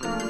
to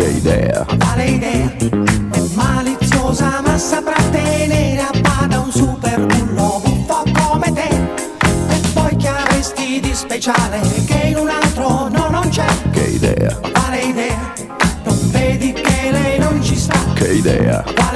Che idea, Quale idea? È maliziosa ma saprà tenere a bada un super bullo buffo come te. E poi che avresti di speciale che in un altro no non c'è? che idea, Quale idea? Non vedi che lei non ci sta? che idea, Quale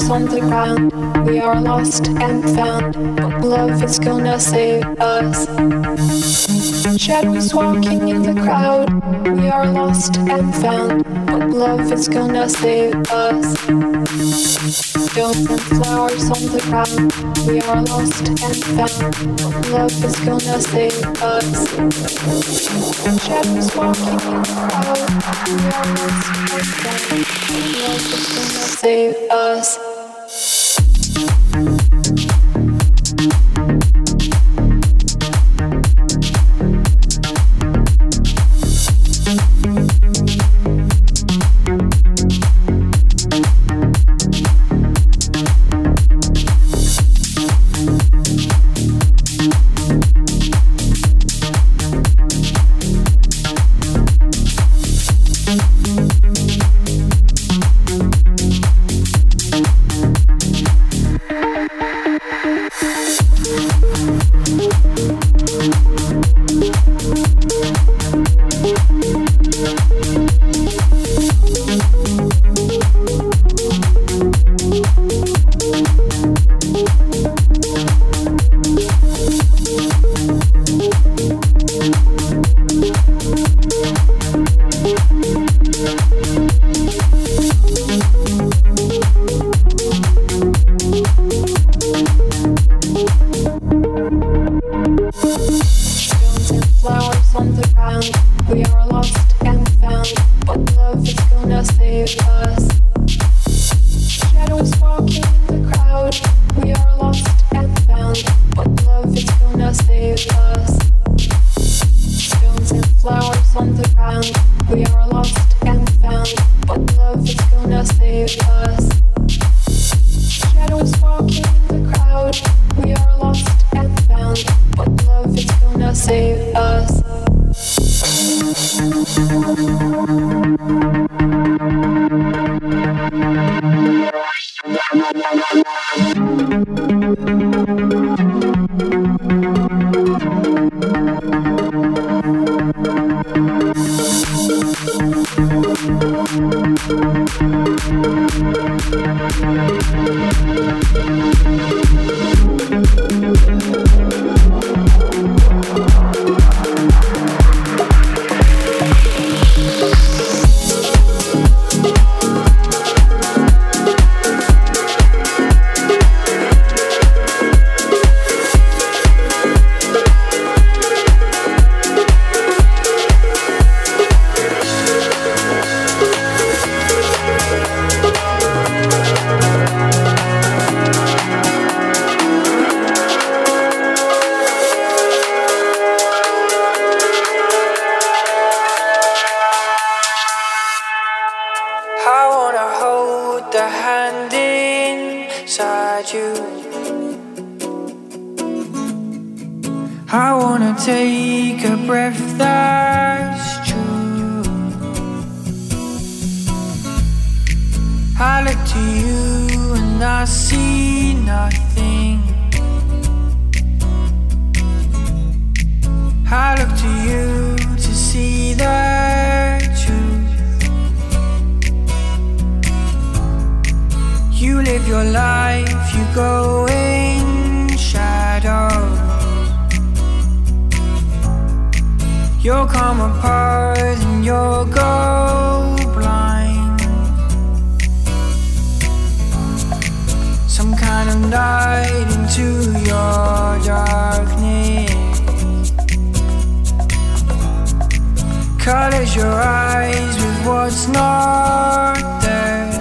on the ground. We are lost and found, love is gonna save us. Shadows walking in the crowd. We are lost and found, but love is gonna save us. Stones and flowers on the ground. We are lost and found, but love is gonna save us. Shadows walking in the crowd. We are lost and found, but love is gonna save us. about you. I wanna take a breath that's true. I look to you and I see nothing. I look to you to see the truth. You live your life you go in shadow. You'll come apart and you'll go blind. Some kind of light into your darkness. Colors your eyes with what's not there.